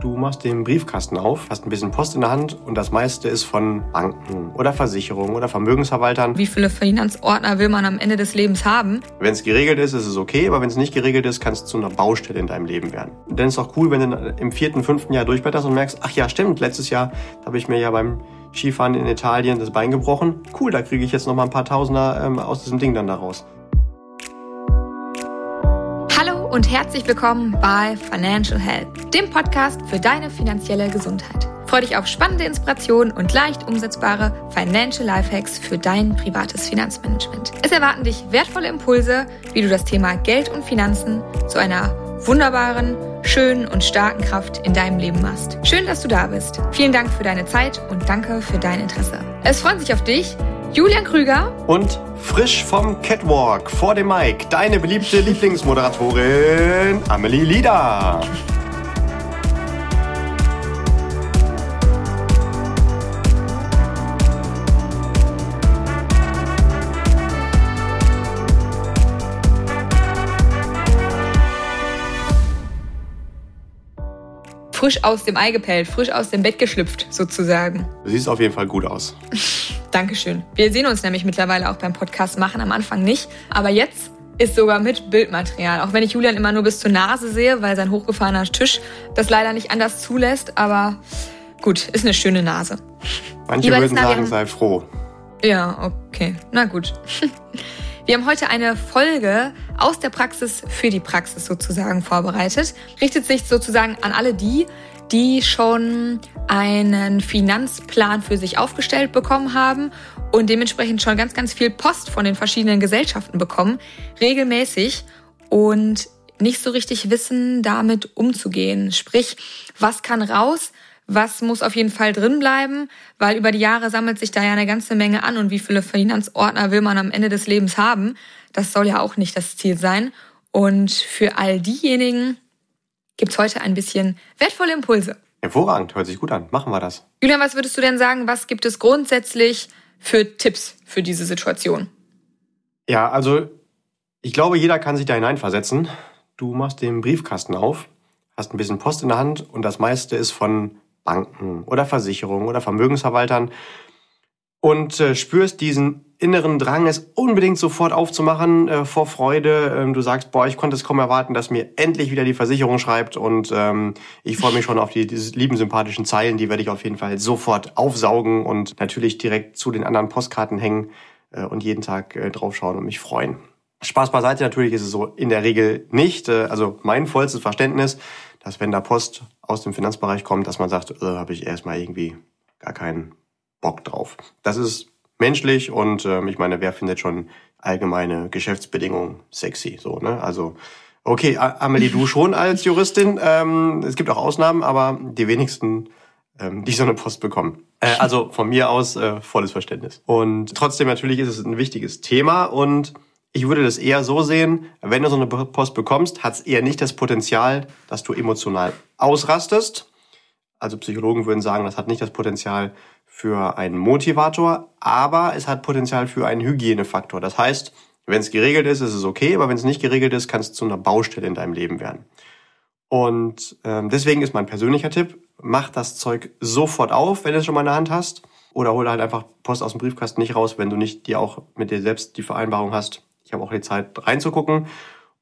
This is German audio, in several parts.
Du machst den Briefkasten auf, hast ein bisschen Post in der Hand und das meiste ist von Banken oder Versicherungen oder Vermögensverwaltern. Wie viele Finanzordner will man am Ende des Lebens haben? Wenn es geregelt ist, ist es okay, aber wenn es nicht geregelt ist, kann es zu einer Baustelle in deinem Leben werden. Dann ist es auch cool, wenn du im vierten, fünften Jahr durchblätterst und merkst, ach ja, stimmt, letztes Jahr habe ich mir ja beim Skifahren in Italien das Bein gebrochen. Cool, da kriege ich jetzt noch mal ein paar Tausender ähm, aus diesem Ding dann daraus und herzlich willkommen bei Financial Health, dem Podcast für deine finanzielle Gesundheit. Freue dich auf spannende Inspirationen und leicht umsetzbare Financial Lifehacks für dein privates Finanzmanagement. Es erwarten dich wertvolle Impulse, wie du das Thema Geld und Finanzen zu einer wunderbaren, schönen und starken Kraft in deinem Leben machst. Schön, dass du da bist. Vielen Dank für deine Zeit und danke für dein Interesse. Es freuen sich auf dich Julian Krüger und frisch vom Catwalk vor dem Mic deine beliebte Lieblingsmoderatorin Amelie Lieder. frisch aus dem Ei gepellt, frisch aus dem Bett geschlüpft, sozusagen. Du siehst auf jeden Fall gut aus. Dankeschön. Wir sehen uns nämlich mittlerweile auch beim Podcast machen, am Anfang nicht. Aber jetzt ist sogar mit Bildmaterial. Auch wenn ich Julian immer nur bis zur Nase sehe, weil sein hochgefahrener Tisch das leider nicht anders zulässt. Aber gut, ist eine schöne Nase. Manche würden sagen, sei froh. Ja, okay. Na gut. Wir haben heute eine Folge aus der Praxis für die Praxis sozusagen vorbereitet. Richtet sich sozusagen an alle die, die schon einen Finanzplan für sich aufgestellt bekommen haben und dementsprechend schon ganz, ganz viel Post von den verschiedenen Gesellschaften bekommen, regelmäßig und nicht so richtig wissen, damit umzugehen. Sprich, was kann raus, was muss auf jeden Fall drin bleiben, weil über die Jahre sammelt sich da ja eine ganze Menge an und wie viele Finanzordner will man am Ende des Lebens haben? Das soll ja auch nicht das Ziel sein. Und für all diejenigen gibt's heute ein bisschen wertvolle Impulse. Hervorragend, hört sich gut an. Machen wir das. Julian, was würdest du denn sagen, was gibt es grundsätzlich für Tipps für diese Situation? Ja, also ich glaube, jeder kann sich da hineinversetzen. Du machst den Briefkasten auf, hast ein bisschen Post in der Hand und das meiste ist von Banken oder Versicherungen oder Vermögensverwaltern und äh, spürst diesen inneren Drang, es unbedingt sofort aufzumachen äh, vor Freude. Ähm, du sagst, boah, ich konnte es kaum erwarten, dass mir endlich wieder die Versicherung schreibt und ähm, ich freue mich schon auf die lieben sympathischen Zeilen, die werde ich auf jeden Fall sofort aufsaugen und natürlich direkt zu den anderen Postkarten hängen äh, und jeden Tag äh, draufschauen und mich freuen. Spaß beiseite, natürlich ist es so in der Regel nicht. Äh, also mein vollstes Verständnis dass wenn da Post aus dem Finanzbereich kommt, dass man sagt, äh, habe ich erstmal irgendwie gar keinen Bock drauf. Das ist menschlich und äh, ich meine, wer findet schon allgemeine Geschäftsbedingungen sexy? So, ne? Also okay, Amelie, du schon als Juristin. Ähm, es gibt auch Ausnahmen, aber die wenigsten, ähm, die so eine Post bekommen. Äh, also von mir aus äh, volles Verständnis. Und trotzdem natürlich ist es ein wichtiges Thema und ich würde das eher so sehen, wenn du so eine Post bekommst, hat es eher nicht das Potenzial, dass du emotional ausrastest. Also Psychologen würden sagen, das hat nicht das Potenzial für einen Motivator, aber es hat Potenzial für einen Hygienefaktor. Das heißt, wenn es geregelt ist, ist es okay, aber wenn es nicht geregelt ist, kann es zu einer Baustelle in deinem Leben werden. Und ähm, deswegen ist mein persönlicher Tipp, mach das Zeug sofort auf, wenn du es schon mal in der Hand hast. Oder hol halt einfach Post aus dem Briefkasten nicht raus, wenn du nicht dir auch mit dir selbst die Vereinbarung hast, ich habe auch die Zeit reinzugucken.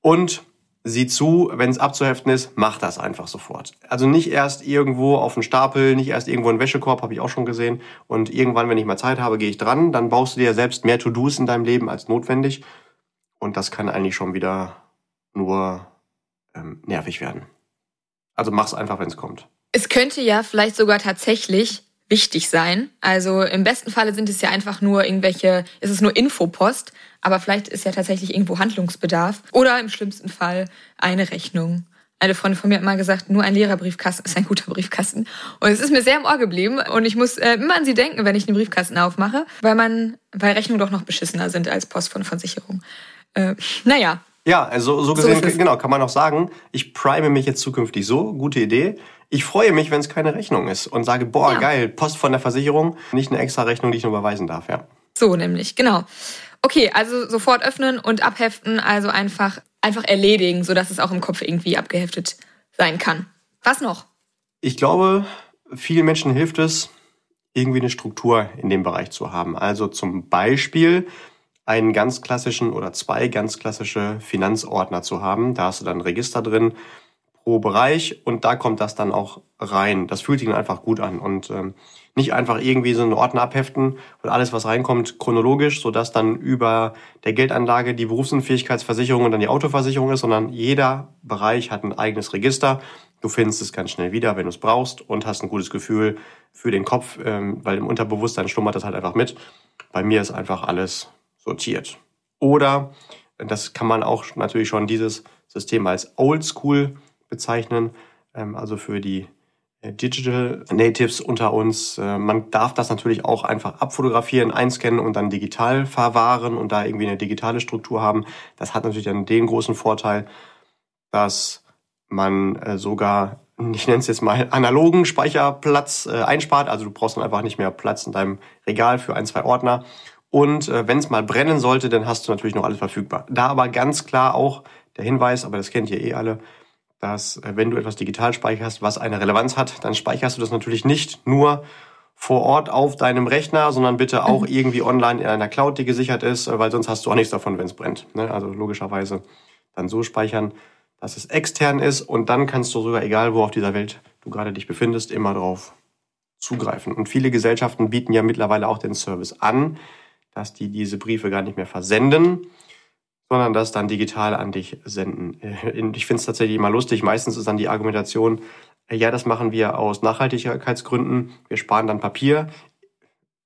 Und sieh zu, wenn es abzuheften ist, mach das einfach sofort. Also nicht erst irgendwo auf den Stapel, nicht erst irgendwo einen Wäschekorb, habe ich auch schon gesehen. Und irgendwann, wenn ich mal Zeit habe, gehe ich dran. Dann baust du dir selbst mehr To-Dos in deinem Leben als notwendig. Und das kann eigentlich schon wieder nur ähm, nervig werden. Also mach's einfach, wenn es kommt. Es könnte ja vielleicht sogar tatsächlich wichtig sein. Also im besten Falle sind es ja einfach nur irgendwelche, ist es nur Infopost, aber vielleicht ist ja tatsächlich irgendwo Handlungsbedarf. Oder im schlimmsten Fall eine Rechnung. Eine Freundin von mir hat mal gesagt, nur ein leerer Briefkasten ist ein guter Briefkasten. Und es ist mir sehr im Ohr geblieben. Und ich muss äh, immer an sie denken, wenn ich den Briefkasten aufmache, weil man, weil Rechnungen doch noch beschissener sind als Post von Versicherung. Äh, naja. Ja, also so gesehen, so genau, kann man auch sagen, ich prime mich jetzt zukünftig so, gute Idee. Ich freue mich, wenn es keine Rechnung ist und sage, boah, ja. geil, Post von der Versicherung, nicht eine extra Rechnung, die ich nur überweisen darf, ja. So nämlich, genau. Okay, also sofort öffnen und abheften, also einfach, einfach erledigen, sodass es auch im Kopf irgendwie abgeheftet sein kann. Was noch? Ich glaube, vielen Menschen hilft es, irgendwie eine Struktur in dem Bereich zu haben. Also zum Beispiel einen ganz klassischen oder zwei ganz klassische Finanzordner zu haben. Da hast du dann ein Register drin pro Bereich und da kommt das dann auch rein. Das fühlt sich dann einfach gut an und ähm, nicht einfach irgendwie so einen Ordner abheften und alles, was reinkommt, chronologisch, sodass dann über der Geldanlage die Berufsunfähigkeitsversicherung und dann die Autoversicherung ist, sondern jeder Bereich hat ein eigenes Register. Du findest es ganz schnell wieder, wenn du es brauchst und hast ein gutes Gefühl für den Kopf, ähm, weil im Unterbewusstsein schlummert das halt einfach mit. Bei mir ist einfach alles sortiert. Oder, das kann man auch natürlich schon dieses System als Oldschool bezeichnen, ähm, also für die äh, Digital Natives unter uns. Äh, man darf das natürlich auch einfach abfotografieren, einscannen und dann digital verwahren und da irgendwie eine digitale Struktur haben. Das hat natürlich dann den großen Vorteil, dass man äh, sogar, ich nenne es jetzt mal, analogen Speicherplatz einspart. Also du brauchst dann einfach nicht mehr Platz in deinem Regal für ein, zwei Ordner. Und wenn es mal brennen sollte, dann hast du natürlich noch alles verfügbar. Da aber ganz klar auch der Hinweis, aber das kennt ihr eh alle, dass äh, wenn du etwas digital speicherst, was eine Relevanz hat, dann speicherst du das natürlich nicht nur vor Ort auf deinem Rechner, sondern bitte auch mhm. irgendwie online in einer Cloud, die gesichert ist, äh, weil sonst hast du auch nichts davon, wenn es brennt. Ne? Also logischerweise dann so speichern, dass es extern ist und dann kannst du sogar, egal wo auf dieser Welt du gerade dich befindest, immer drauf zugreifen. Und viele Gesellschaften bieten ja mittlerweile auch den Service an, dass die diese Briefe gar nicht mehr versenden, sondern das dann digital an dich senden. Äh, ich finde es tatsächlich immer lustig. Meistens ist dann die Argumentation, äh, ja, das machen wir aus Nachhaltigkeitsgründen. Wir sparen dann Papier.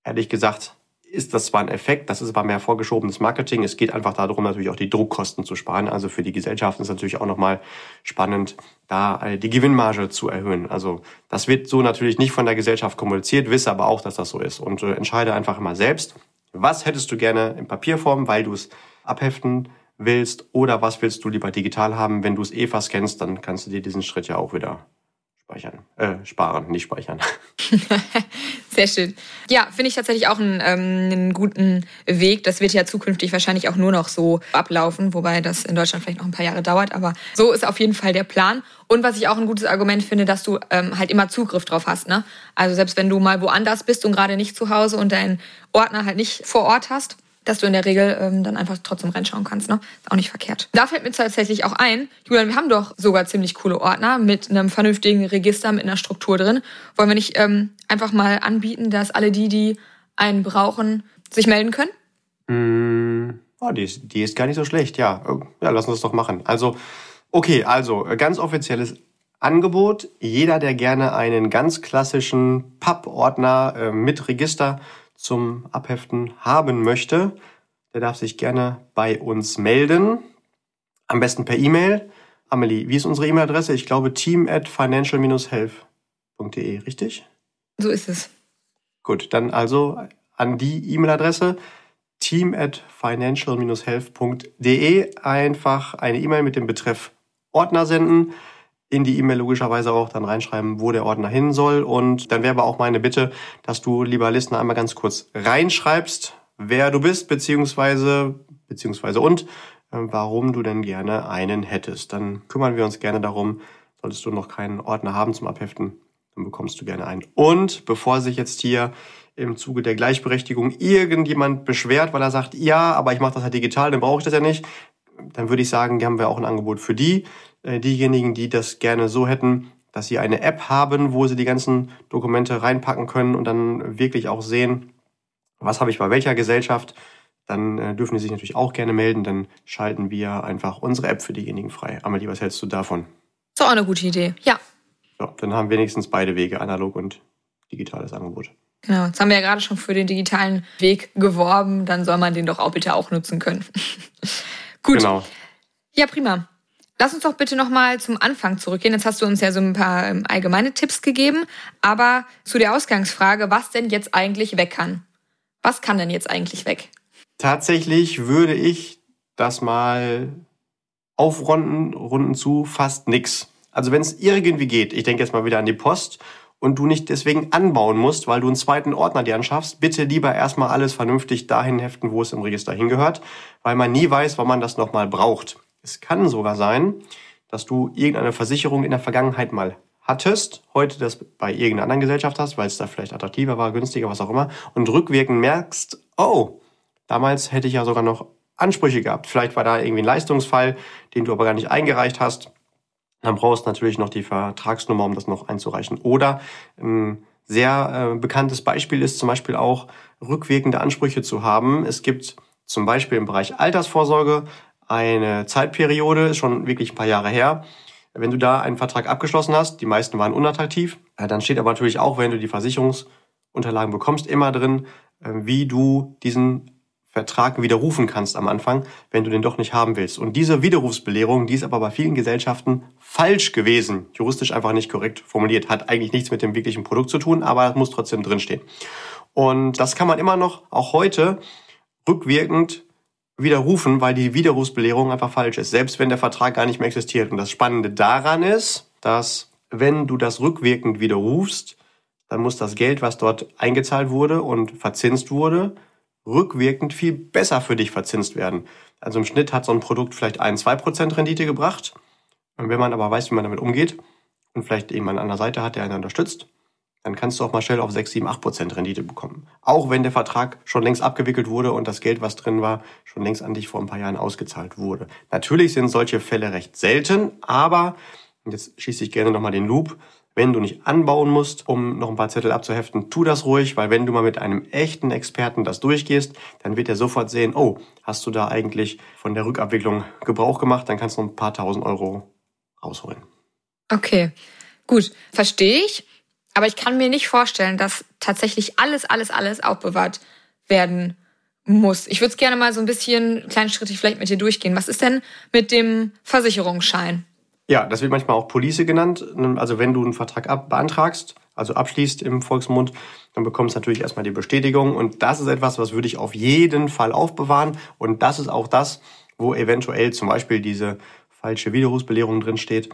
Ehrlich gesagt ist das zwar ein Effekt, das ist aber mehr vorgeschobenes Marketing. Es geht einfach darum, natürlich auch die Druckkosten zu sparen. Also für die Gesellschaften ist natürlich auch nochmal spannend, da äh, die Gewinnmarge zu erhöhen. Also das wird so natürlich nicht von der Gesellschaft kommuniziert, wisse aber auch, dass das so ist. Und entscheide einfach immer selbst, was hättest du gerne in Papierform, weil du es abheften willst oder was willst du lieber digital haben. Wenn du es eh verscannst, dann kannst du dir diesen Schritt ja auch wieder speichern, äh, sparen, nicht speichern. Sehr schön. Ja, finde ich tatsächlich auch einen, ähm, einen guten Weg. Das wird ja zukünftig wahrscheinlich auch nur noch so ablaufen, wobei das in Deutschland vielleicht noch ein paar Jahre dauert. Aber so ist auf jeden Fall der Plan. Und was ich auch ein gutes Argument finde, dass du ähm, halt immer Zugriff drauf hast. Ne? Also selbst wenn du mal woanders bist und gerade nicht zu Hause und deinen Ordner halt nicht vor Ort hast, dass du in der Regel ähm, dann einfach trotzdem reinschauen kannst. Ne? Ist auch nicht verkehrt. Da fällt mir tatsächlich auch ein, Julian, wir haben doch sogar ziemlich coole Ordner mit einem vernünftigen Register, mit einer Struktur drin. Wollen wir nicht ähm, einfach mal anbieten, dass alle die, die einen brauchen, sich melden können? Mm, oh, die, ist, die ist gar nicht so schlecht, ja. Ja, lass uns das doch machen. Also, okay, also ganz offizielles Angebot. Jeder, der gerne einen ganz klassischen Pappordner äh, mit Register zum Abheften haben möchte, der darf sich gerne bei uns melden. Am besten per E-Mail. Amelie, wie ist unsere E-Mail-Adresse? Ich glaube team at financial-health.de, richtig? So ist es. Gut, dann also an die E-Mail-Adresse team at financial-health.de einfach eine E-Mail mit dem Betreff Ordner senden in die E-Mail logischerweise auch dann reinschreiben, wo der Ordner hin soll. Und dann wäre aber auch meine Bitte, dass du, lieber Listener, einmal ganz kurz reinschreibst, wer du bist, beziehungsweise, beziehungsweise und, äh, warum du denn gerne einen hättest. Dann kümmern wir uns gerne darum. Solltest du noch keinen Ordner haben zum Abheften, dann bekommst du gerne einen. Und bevor sich jetzt hier im Zuge der Gleichberechtigung irgendjemand beschwert, weil er sagt, ja, aber ich mache das halt digital, dann brauche ich das ja nicht, dann würde ich sagen, haben wir auch ein Angebot für die. Äh, diejenigen, die das gerne so hätten, dass sie eine App haben, wo sie die ganzen Dokumente reinpacken können und dann wirklich auch sehen, was habe ich bei welcher Gesellschaft, dann äh, dürfen die sich natürlich auch gerne melden. Dann schalten wir einfach unsere App für diejenigen frei. Amelie, was hältst du davon? So auch eine gute Idee, ja. So, dann haben wir wenigstens beide Wege, analog und digitales Angebot. Genau, jetzt haben wir ja gerade schon für den digitalen Weg geworben, dann soll man den doch auch bitte auch nutzen können. Gut. Genau. Ja, prima. Lass uns doch bitte nochmal zum Anfang zurückgehen. Jetzt hast du uns ja so ein paar ähm, allgemeine Tipps gegeben, aber zu der Ausgangsfrage, was denn jetzt eigentlich weg kann. Was kann denn jetzt eigentlich weg? Tatsächlich würde ich das mal aufrunden, runden zu fast nix. Also wenn es irgendwie geht, ich denke jetzt mal wieder an die Post und du nicht deswegen anbauen musst, weil du einen zweiten Ordner dir anschaffst, bitte lieber erstmal alles vernünftig dahin heften, wo es im Register hingehört, weil man nie weiß, wann man das nochmal braucht. Es kann sogar sein, dass du irgendeine Versicherung in der Vergangenheit mal hattest, heute das bei irgendeiner anderen Gesellschaft hast, weil es da vielleicht attraktiver war, günstiger, was auch immer, und rückwirkend merkst, oh, damals hätte ich ja sogar noch Ansprüche gehabt. Vielleicht war da irgendwie ein Leistungsfall, den du aber gar nicht eingereicht hast. Dann brauchst du natürlich noch die Vertragsnummer, um das noch einzureichen. Oder ein sehr äh, bekanntes Beispiel ist zum Beispiel auch, rückwirkende Ansprüche zu haben. Es gibt zum Beispiel im Bereich Altersvorsorge eine Zeitperiode, schon wirklich ein paar Jahre her. Wenn du da einen Vertrag abgeschlossen hast, die meisten waren unattraktiv, äh, dann steht aber natürlich auch, wenn du die Versicherungsunterlagen bekommst, immer drin, äh, wie du diesen Vertrag widerrufen kannst am Anfang, wenn du den doch nicht haben willst. Und diese Widerrufsbelehrung, die ist aber bei vielen Gesellschaften falsch gewesen, juristisch einfach nicht korrekt formuliert, hat eigentlich nichts mit dem wirklichen Produkt zu tun, aber muss trotzdem drinstehen. Und das kann man immer noch, auch heute, rückwirkend widerrufen, weil die Widerrufsbelehrung einfach falsch ist, selbst wenn der Vertrag gar nicht mehr existiert. Und das Spannende daran ist, dass wenn du das rückwirkend widerrufst, dann muss das Geld, was dort eingezahlt wurde und verzinst wurde, rückwirkend viel besser für dich verzinst werden. Also im Schnitt hat so ein Produkt vielleicht ein, zwei Prozent Rendite gebracht. Und wenn man aber weiß, wie man damit umgeht und vielleicht jemand an der Seite hat, der einen unterstützt, dann kannst du auch mal schnell auf 6, 7, 8 Prozent Rendite bekommen. Auch wenn der Vertrag schon längst abgewickelt wurde und das Geld, was drin war, schon längst an dich vor ein paar Jahren ausgezahlt wurde. Natürlich sind solche Fälle recht selten, aber, jetzt schieße ich gerne nochmal den Loop, wenn du nicht anbauen musst, um noch ein paar Zettel abzuheften, tu das ruhig, weil wenn du mal mit einem echten Experten das durchgehst, dann wird er sofort sehen, oh, hast du da eigentlich von der Rückabwicklung Gebrauch gemacht, dann kannst du noch ein paar tausend Euro rausholen. Okay, gut, verstehe ich. Aber ich kann mir nicht vorstellen, dass tatsächlich alles, alles, alles aufbewahrt werden muss. Ich würde es gerne mal so ein bisschen kleinschrittig vielleicht mit dir durchgehen. Was ist denn mit dem Versicherungsschein? Ja, das wird manchmal auch Police genannt. Also wenn du einen Vertrag beantragst, also abschließt im Volksmund, dann bekommst du natürlich erstmal die Bestätigung. Und das ist etwas, was würde ich auf jeden Fall aufbewahren. Und das ist auch das, wo eventuell zum Beispiel diese falsche Widerrufsbelehrung drin steht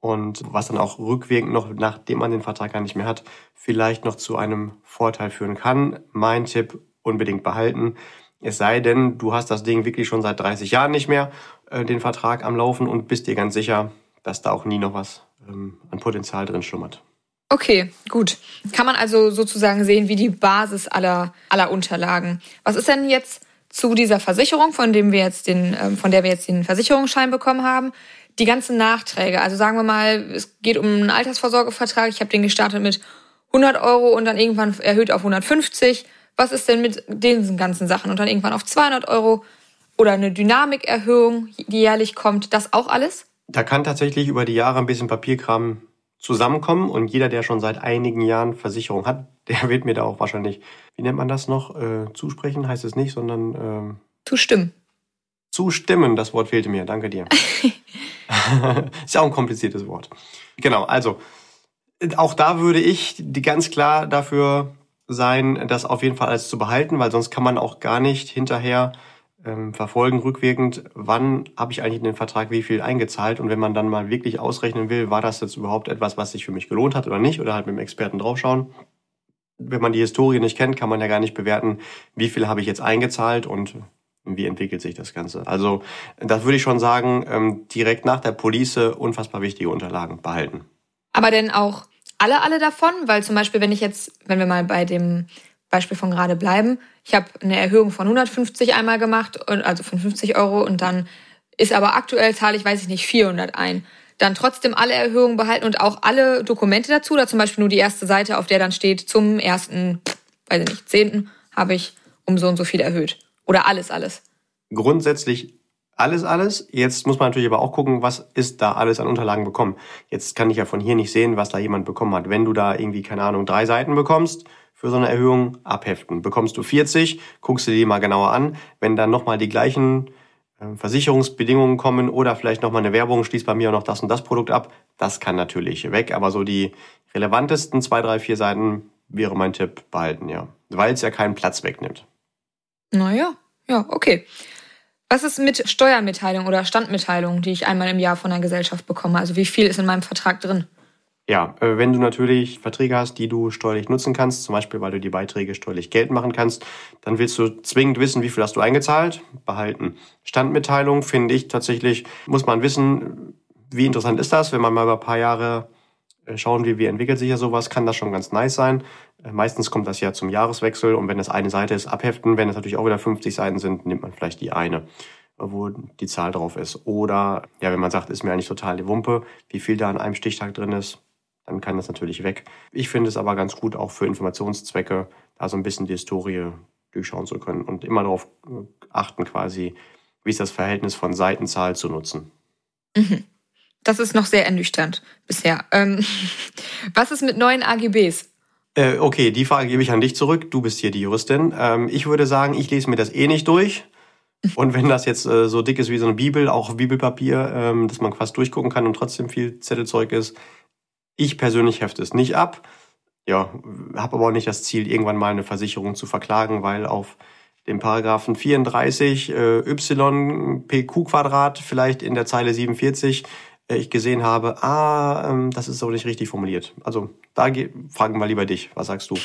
und was dann auch rückwirkend noch, nachdem man den Vertrag gar nicht mehr hat, vielleicht noch zu einem Vorteil führen kann. Mein Tipp, unbedingt behalten. Es sei denn, du hast das Ding wirklich schon seit 30 Jahren nicht mehr, äh, den Vertrag am Laufen und bist dir ganz sicher, dass da auch nie noch was ähm, an Potenzial drin schlummert. Okay, gut. Kann man also sozusagen sehen, wie die Basis aller, aller Unterlagen. Was ist denn jetzt zu dieser Versicherung, von dem wir jetzt den, ähm, von der wir jetzt den Versicherungsschein bekommen haben? Die ganzen Nachträge. Also sagen wir mal, es geht um einen Altersvorsorgevertrag. Ich habe den gestartet mit 100 Euro und dann irgendwann erhöht auf 150. Was ist denn mit diesen ganzen Sachen? Und dann irgendwann auf 200 Euro oder eine Dynamikerhöhung, die jährlich kommt. Das auch alles? Da kann tatsächlich über die Jahre ein bisschen Papierkram zusammenkommen und jeder, der schon seit einigen Jahren Versicherung hat, der wird mir da auch wahrscheinlich, wie nennt man das noch, äh, zusprechen heißt es nicht, sondern ähm, zustimmen. Zustimmen, das Wort fehlte mir, danke dir. Ist ja auch ein kompliziertes Wort. Genau, also auch da würde ich die ganz klar dafür sein, das auf jeden Fall alles zu behalten, weil sonst kann man auch gar nicht hinterher ähm, verfolgen, rückwirkend, wann habe ich eigentlich in den Vertrag wie viel eingezahlt und wenn man dann mal wirklich ausrechnen will, war das jetzt überhaupt etwas, was sich für mich gelohnt hat oder nicht oder halt mit dem Experten draufschauen. Wenn man die Historie nicht kennt, kann man ja gar nicht bewerten, wie viel habe ich jetzt eingezahlt und wie entwickelt sich das Ganze. Also das würde ich schon sagen, ähm, direkt nach der Police unfassbar wichtige Unterlagen behalten. Aber denn auch alle, alle davon? Weil zum Beispiel, wenn ich jetzt, wenn wir mal bei dem Beispiel von gerade bleiben. Ich habe eine Erhöhung von 150 einmal gemacht, also von 50 Euro und dann ist aber aktuell zahle ich, weiß ich nicht, 400 ein. Dann trotzdem alle Erhöhungen behalten und auch alle Dokumente dazu, oder zum Beispiel nur die erste Seite, auf der dann steht, zum ersten, weiß ich nicht, zehnten habe ich um so und so viel erhöht. Oder alles, alles. Grundsätzlich alles, alles. Jetzt muss man natürlich aber auch gucken, was ist da alles an Unterlagen bekommen. Jetzt kann ich ja von hier nicht sehen, was da jemand bekommen hat. Wenn du da irgendwie, keine Ahnung, drei Seiten bekommst, für so eine Erhöhung abheften. Bekommst du 40, guckst du die mal genauer an. Wenn dann nochmal die gleichen äh, Versicherungsbedingungen kommen oder vielleicht nochmal eine Werbung, schließt bei mir noch das und das Produkt ab, das kann natürlich weg. Aber so die relevantesten zwei, drei, vier Seiten wäre mein Tipp behalten, ja. Weil es ja keinen Platz wegnimmt. Naja, ja, okay. Was ist mit Steuermitteilung oder Standmitteilung, die ich einmal im Jahr von der Gesellschaft bekomme? Also wie viel ist in meinem Vertrag drin? Ja, äh, wenn du natürlich Verträge hast, die du steuerlich nutzen kannst, zum Beispiel weil du die Beiträge steuerlich Geld machen kannst, dann willst du zwingend wissen, wie viel hast du eingezahlt, behalten. Standmitteilung finde ich tatsächlich, muss man wissen, wie interessant ist das, wenn man mal über ein paar Jahre äh, schauen wir, wie entwickelt sich ja sowas, kann das schon ganz nice sein. Meistens kommt das ja zum Jahreswechsel und wenn das eine Seite ist, abheften. Wenn es natürlich auch wieder 50 Seiten sind, nimmt man vielleicht die eine, wo die Zahl drauf ist. Oder ja, wenn man sagt, ist mir eigentlich total die Wumpe, wie viel da an einem Stichtag drin ist, dann kann das natürlich weg. Ich finde es aber ganz gut, auch für Informationszwecke, da so ein bisschen die Historie durchschauen zu können und immer darauf äh, achten, quasi, wie ist das Verhältnis von Seitenzahl zu nutzen. Mhm. Das ist noch sehr ernüchternd bisher. Ähm, was ist mit neuen AGBs? Äh, okay, die Frage gebe ich an dich zurück. Du bist hier die Juristin. Ähm, ich würde sagen, ich lese mir das eh nicht durch. Und wenn das jetzt äh, so dick ist wie so eine Bibel, auch Bibelpapier, ähm, dass man fast durchgucken kann und trotzdem viel Zettelzeug ist, ich persönlich hefte es nicht ab. Ja, habe aber auch nicht das Ziel, irgendwann mal eine Versicherung zu verklagen, weil auf dem Paragraphen 34 äh, y pq Quadrat vielleicht in der Zeile 47 äh, ich gesehen habe, ah, ähm, das ist so nicht richtig formuliert. Also da fragen wir lieber dich. Was sagst du?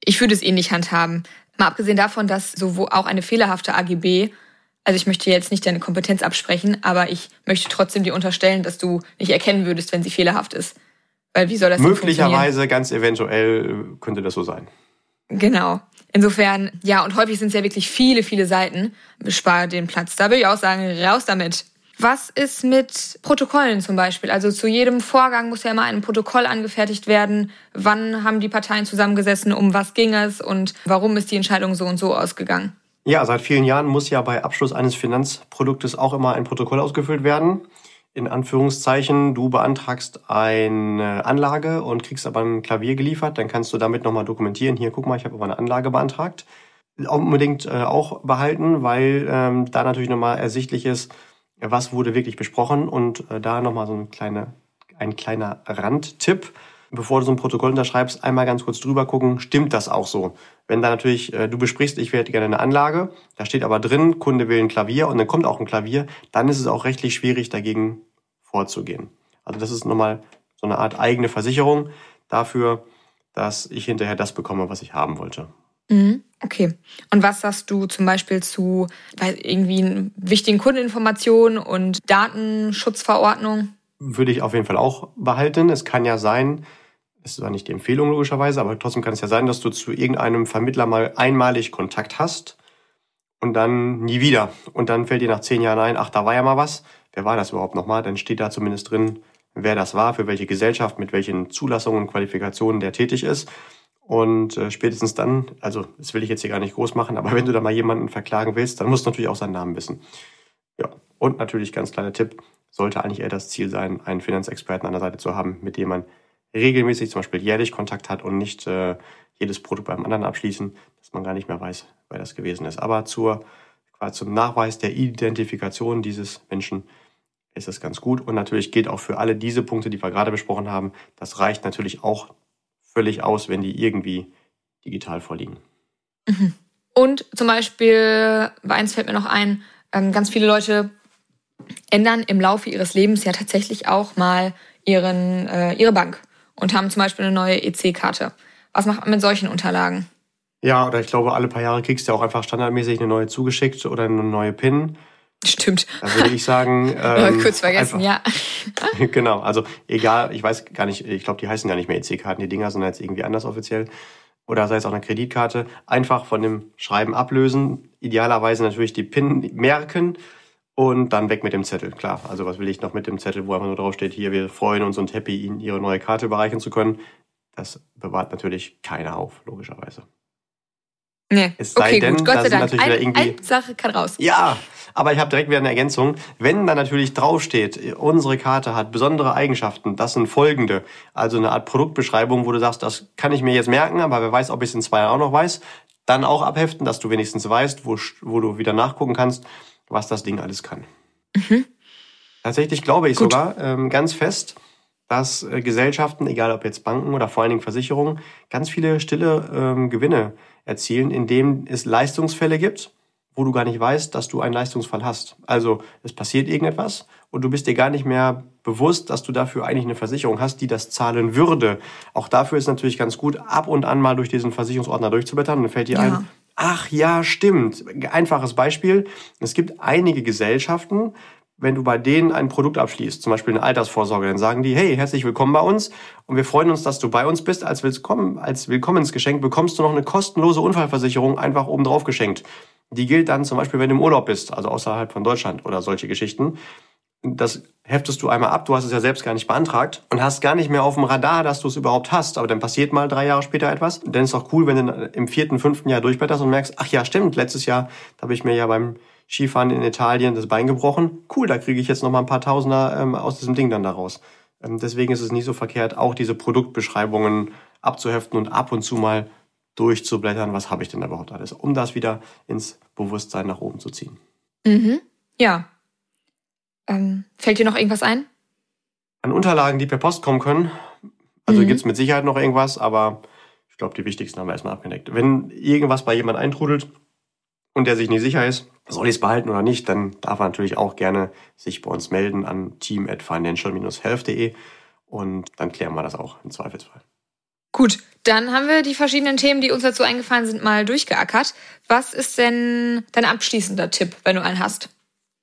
Ich würde es eh nicht handhaben. Mal abgesehen davon, dass so auch eine fehlerhafte AGB, also ich möchte jetzt nicht deine Kompetenz absprechen, aber ich möchte trotzdem dir unterstellen, dass du nicht erkennen würdest, wenn sie fehlerhaft ist. Weil wie soll das Möglicherweise, ganz eventuell könnte das so sein. Genau. Insofern, ja, und häufig sind es ja wirklich viele, viele Seiten. Spare den Platz. Da würde ich auch sagen, raus damit. Was ist mit Protokollen zum Beispiel? Also zu jedem Vorgang muss ja immer ein Protokoll angefertigt werden. Wann haben die Parteien zusammengesessen? Um was ging es? Und warum ist die Entscheidung so und so ausgegangen? Ja, seit vielen Jahren muss ja bei Abschluss eines Finanzproduktes auch immer ein Protokoll ausgefüllt werden. In Anführungszeichen, du beantragst eine Anlage und kriegst aber ein Klavier geliefert, dann kannst du damit nochmal dokumentieren. Hier, guck mal, ich habe aber eine Anlage beantragt. Unbedingt äh, auch behalten, weil ähm, da natürlich nochmal ersichtlich ist, was wurde wirklich besprochen und äh, da nochmal so ein, kleine, ein kleiner Randtipp. Bevor du so ein Protokoll unterschreibst, einmal ganz kurz drüber gucken, stimmt das auch so? Wenn da natürlich äh, du besprichst, ich werde gerne eine Anlage, da steht aber drin, Kunde will ein Klavier und dann kommt auch ein Klavier, dann ist es auch rechtlich schwierig, dagegen vorzugehen. Also das ist nochmal so eine Art eigene Versicherung dafür, dass ich hinterher das bekomme, was ich haben wollte. Mhm. Okay. Und was sagst du zum Beispiel zu weil irgendwie wichtigen Kundeninformationen und Datenschutzverordnung? Würde ich auf jeden Fall auch behalten. Es kann ja sein, es ist zwar nicht die Empfehlung logischerweise, aber trotzdem kann es ja sein, dass du zu irgendeinem Vermittler mal einmalig Kontakt hast und dann nie wieder. Und dann fällt dir nach zehn Jahren ein, ach, da war ja mal was. Wer war das überhaupt nochmal? Dann steht da zumindest drin, wer das war, für welche Gesellschaft, mit welchen Zulassungen und Qualifikationen der tätig ist. Und äh, spätestens dann, also das will ich jetzt hier gar nicht groß machen, aber wenn du da mal jemanden verklagen willst, dann musst du natürlich auch seinen Namen wissen. Ja, und natürlich ganz kleiner Tipp, sollte eigentlich eher das Ziel sein, einen Finanzexperten an der Seite zu haben, mit dem man regelmäßig, zum Beispiel jährlich Kontakt hat und nicht äh, jedes Produkt beim anderen abschließen, dass man gar nicht mehr weiß, wer das gewesen ist. Aber zur, quasi zum Nachweis der Identifikation dieses Menschen ist es ganz gut. Und natürlich gilt auch für alle diese Punkte, die wir gerade besprochen haben, das reicht natürlich auch völlig aus, wenn die irgendwie digital vorliegen. Mhm. Und zum Beispiel, bei eins fällt mir noch ein, ähm, ganz viele Leute ändern im Laufe ihres Lebens ja tatsächlich auch mal ihren, äh, ihre Bank und haben zum Beispiel eine neue EC-Karte. Was macht man mit solchen Unterlagen? Ja, oder ich glaube, alle paar Jahre kriegst du auch einfach standardmäßig eine neue zugeschickt oder eine neue PIN. Stimmt. Da würde ich sagen. Ähm, Kurz vergessen, einfach, ja. genau, also egal, ich weiß gar nicht, ich glaube, die heißen gar nicht mehr EC-Karten, die Dinger, sondern jetzt irgendwie anders offiziell. Oder sei es auch eine Kreditkarte. Einfach von dem Schreiben ablösen. Idealerweise natürlich die PIN merken und dann weg mit dem Zettel. Klar, also was will ich noch mit dem Zettel, wo einfach nur draufsteht, hier, wir freuen uns und happy, Ihnen Ihre neue Karte überreichen zu können. Das bewahrt natürlich keiner auf, logischerweise. Nee. Es sei okay, denn, gut, Gott sei Dank. Ein, eine Sache kann raus. Ja, aber ich habe direkt wieder eine Ergänzung. Wenn da natürlich draufsteht, unsere Karte hat besondere Eigenschaften, das sind folgende. Also eine Art Produktbeschreibung, wo du sagst, das kann ich mir jetzt merken, aber wer weiß, ob ich es in zwei Jahren auch noch weiß. Dann auch abheften, dass du wenigstens weißt, wo, wo du wieder nachgucken kannst, was das Ding alles kann. Mhm. Tatsächlich glaube ich Gut. sogar ähm, ganz fest, dass äh, Gesellschaften, egal ob jetzt Banken oder vor allen Dingen Versicherungen, ganz viele stille ähm, Gewinne erzielen, indem es Leistungsfälle gibt wo du gar nicht weißt, dass du einen Leistungsfall hast. Also es passiert irgendetwas und du bist dir gar nicht mehr bewusst, dass du dafür eigentlich eine Versicherung hast, die das zahlen würde. Auch dafür ist natürlich ganz gut, ab und an mal durch diesen Versicherungsordner durchzublättern. Und dann fällt dir ja. ein, ach ja, stimmt. Einfaches Beispiel. Es gibt einige Gesellschaften, wenn du bei denen ein Produkt abschließt, zum Beispiel eine Altersvorsorge, dann sagen die, hey, herzlich willkommen bei uns und wir freuen uns, dass du bei uns bist. Als, Willkommen, als Willkommensgeschenk bekommst du noch eine kostenlose Unfallversicherung einfach obendrauf geschenkt. Die gilt dann zum Beispiel, wenn du im Urlaub bist, also außerhalb von Deutschland oder solche Geschichten. Das heftest du einmal ab, du hast es ja selbst gar nicht beantragt und hast gar nicht mehr auf dem Radar, dass du es überhaupt hast. Aber dann passiert mal drei Jahre später etwas. Dann ist auch cool, wenn du im vierten, fünften Jahr durchblätterst und merkst, ach ja, stimmt, letztes Jahr habe ich mir ja beim Skifahren in Italien das Bein gebrochen. Cool, da kriege ich jetzt noch mal ein paar Tausender ähm, aus diesem Ding dann daraus. Ähm, deswegen ist es nicht so verkehrt, auch diese Produktbeschreibungen abzuheften und ab und zu mal durchzublättern, was habe ich denn überhaupt alles, um das wieder ins Bewusstsein nach oben zu ziehen. Mhm. Ja. Ähm, fällt dir noch irgendwas ein? An Unterlagen, die per Post kommen können. Also mhm. gibt es mit Sicherheit noch irgendwas, aber ich glaube, die wichtigsten haben wir erstmal abgedeckt. Wenn irgendwas bei jemand eintrudelt und der sich nicht sicher ist, soll ich es behalten oder nicht, dann darf er natürlich auch gerne sich bei uns melden an team at financial-health.de und dann klären wir das auch im Zweifelsfall. Gut, dann haben wir die verschiedenen Themen, die uns dazu eingefallen sind, mal durchgeackert. Was ist denn dein abschließender Tipp, wenn du einen hast?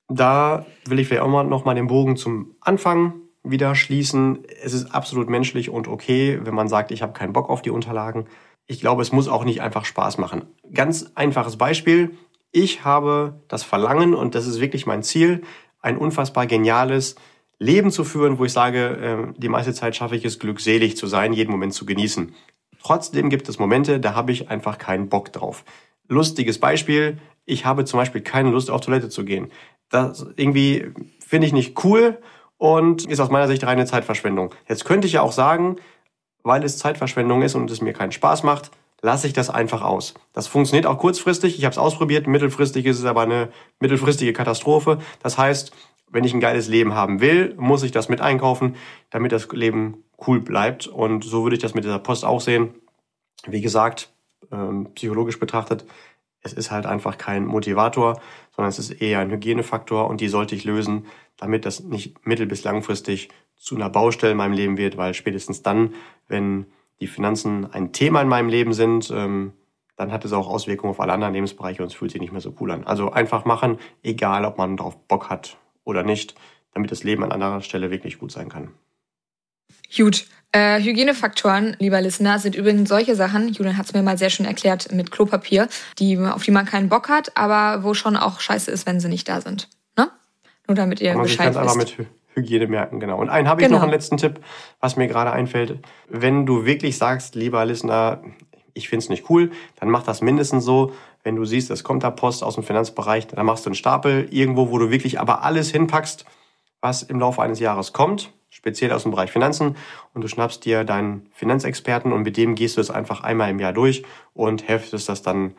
Da will ich vielleicht auch mal noch mal den Bogen zum Anfang wieder schließen. Es ist absolut menschlich und okay, wenn man sagt, ich habe keinen Bock auf die Unterlagen. Ich glaube, es muss auch nicht einfach Spaß machen. Ganz einfaches Beispiel. Ich habe das Verlangen, und das ist wirklich mein Ziel, ein unfassbar geniales Leben zu führen, wo ich sage, äh, die meiste Zeit schaffe ich es, glückselig zu sein, jeden Moment zu genießen. Trotzdem gibt es Momente, da habe ich einfach keinen Bock drauf. Lustiges Beispiel, ich habe zum Beispiel keine Lust auf Toilette zu gehen. Das irgendwie finde ich nicht cool und ist aus meiner Sicht reine Zeitverschwendung. Jetzt könnte ich ja auch sagen, weil es Zeitverschwendung ist und es mir keinen Spaß macht, lasse ich das einfach aus. Das funktioniert auch kurzfristig. Ich habe es ausprobiert. Mittelfristig ist es aber eine mittelfristige Katastrophe. Das heißt, wenn ich ein geiles Leben haben will, muss ich das mit einkaufen, damit das Leben cool bleibt. Und so würde ich das mit dieser Post auch sehen. Wie gesagt, ähm, psychologisch betrachtet, es ist halt einfach kein Motivator, sondern es ist eher ein Hygienefaktor und die sollte ich lösen, damit das nicht mittel- bis langfristig zu einer Baustelle in meinem Leben wird, weil spätestens dann, wenn die Finanzen ein Thema in meinem Leben sind, ähm, dann hat es auch Auswirkungen auf alle anderen Lebensbereiche und es fühlt sich nicht mehr so cool an. Also einfach machen, egal ob man darauf Bock hat oder nicht, damit das Leben an anderer Stelle wirklich gut sein kann. Gut. Äh, Hygienefaktoren, lieber Listener, sind übrigens solche Sachen, Julian hat es mir mal sehr schön erklärt, mit Klopapier, die, auf die man keinen Bock hat, aber wo schon auch scheiße ist, wenn sie nicht da sind. Ne? Nur damit ihr Bescheid wisst. mit Hygiene merken, genau. Und einen habe ich genau. noch einen letzten Tipp, was mir gerade einfällt. Wenn du wirklich sagst, lieber Listener, ich finde es nicht cool, dann mach das mindestens so, wenn du siehst, es kommt da Post aus dem Finanzbereich, dann machst du einen Stapel irgendwo, wo du wirklich aber alles hinpackst, was im Laufe eines Jahres kommt, speziell aus dem Bereich Finanzen, und du schnappst dir deinen Finanzexperten und mit dem gehst du es einfach einmal im Jahr durch und heftest das dann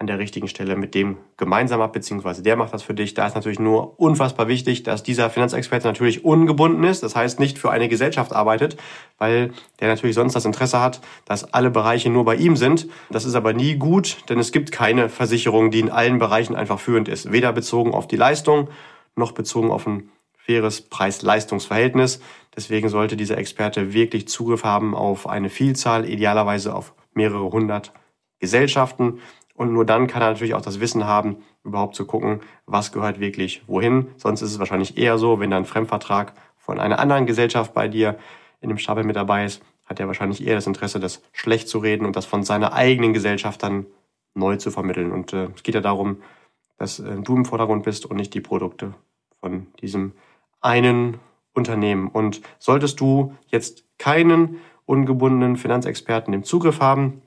an der richtigen Stelle mit dem gemeinsam ab, beziehungsweise der macht das für dich. Da ist natürlich nur unfassbar wichtig, dass dieser Finanzexperte natürlich ungebunden ist, das heißt nicht für eine Gesellschaft arbeitet, weil der natürlich sonst das Interesse hat, dass alle Bereiche nur bei ihm sind. Das ist aber nie gut, denn es gibt keine Versicherung, die in allen Bereichen einfach führend ist. Weder bezogen auf die Leistung, noch bezogen auf ein faires Preis-Leistungs-Verhältnis. Deswegen sollte dieser Experte wirklich Zugriff haben auf eine Vielzahl, idealerweise auf mehrere hundert Gesellschaften und nur dann kann er natürlich auch das Wissen haben, überhaupt zu gucken, was gehört wirklich wohin. Sonst ist es wahrscheinlich eher so, wenn da ein Fremdvertrag von einer anderen Gesellschaft bei dir in dem Stapel mit dabei ist, hat er wahrscheinlich eher das Interesse, das schlecht zu reden und das von seiner eigenen Gesellschaft dann neu zu vermitteln. Und äh, es geht ja darum, dass äh, du im Vordergrund bist und nicht die Produkte von diesem einen Unternehmen. Und solltest du jetzt keinen ungebundenen Finanzexperten im Zugriff haben,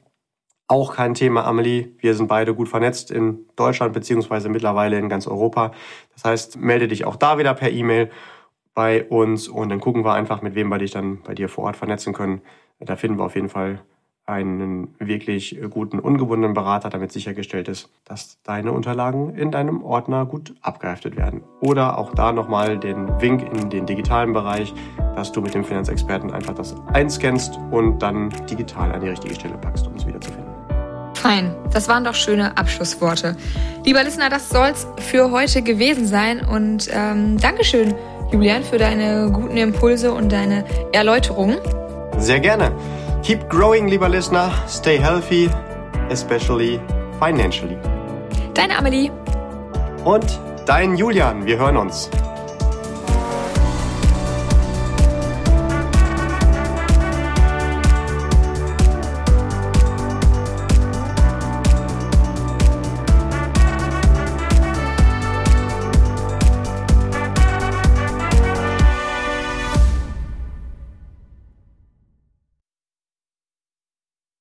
auch kein Thema, Amelie. Wir sind beide gut vernetzt in Deutschland beziehungsweise mittlerweile in ganz Europa. Das heißt, melde dich auch da wieder per E-Mail bei uns und dann gucken wir einfach, mit wem wir dich dann bei dir vor Ort vernetzen können. Da finden wir auf jeden Fall einen wirklich guten, ungebundenen Berater, damit sichergestellt ist, dass deine Unterlagen in deinem Ordner gut abgeheftet werden. Oder auch da nochmal den Wink in den digitalen Bereich, dass du mit dem Finanzexperten einfach das einscannst und dann digital an die richtige Stelle packst. Fein, das waren doch schöne Abschlussworte. Lieber Listener, das soll's für heute gewesen sein und ähm, Dankeschön, Julian, für deine guten Impulse und deine Erläuterungen. Sehr gerne. Keep growing, lieber Listener. Stay healthy, especially financially. Deine Amelie. Und dein Julian. Wir hören uns.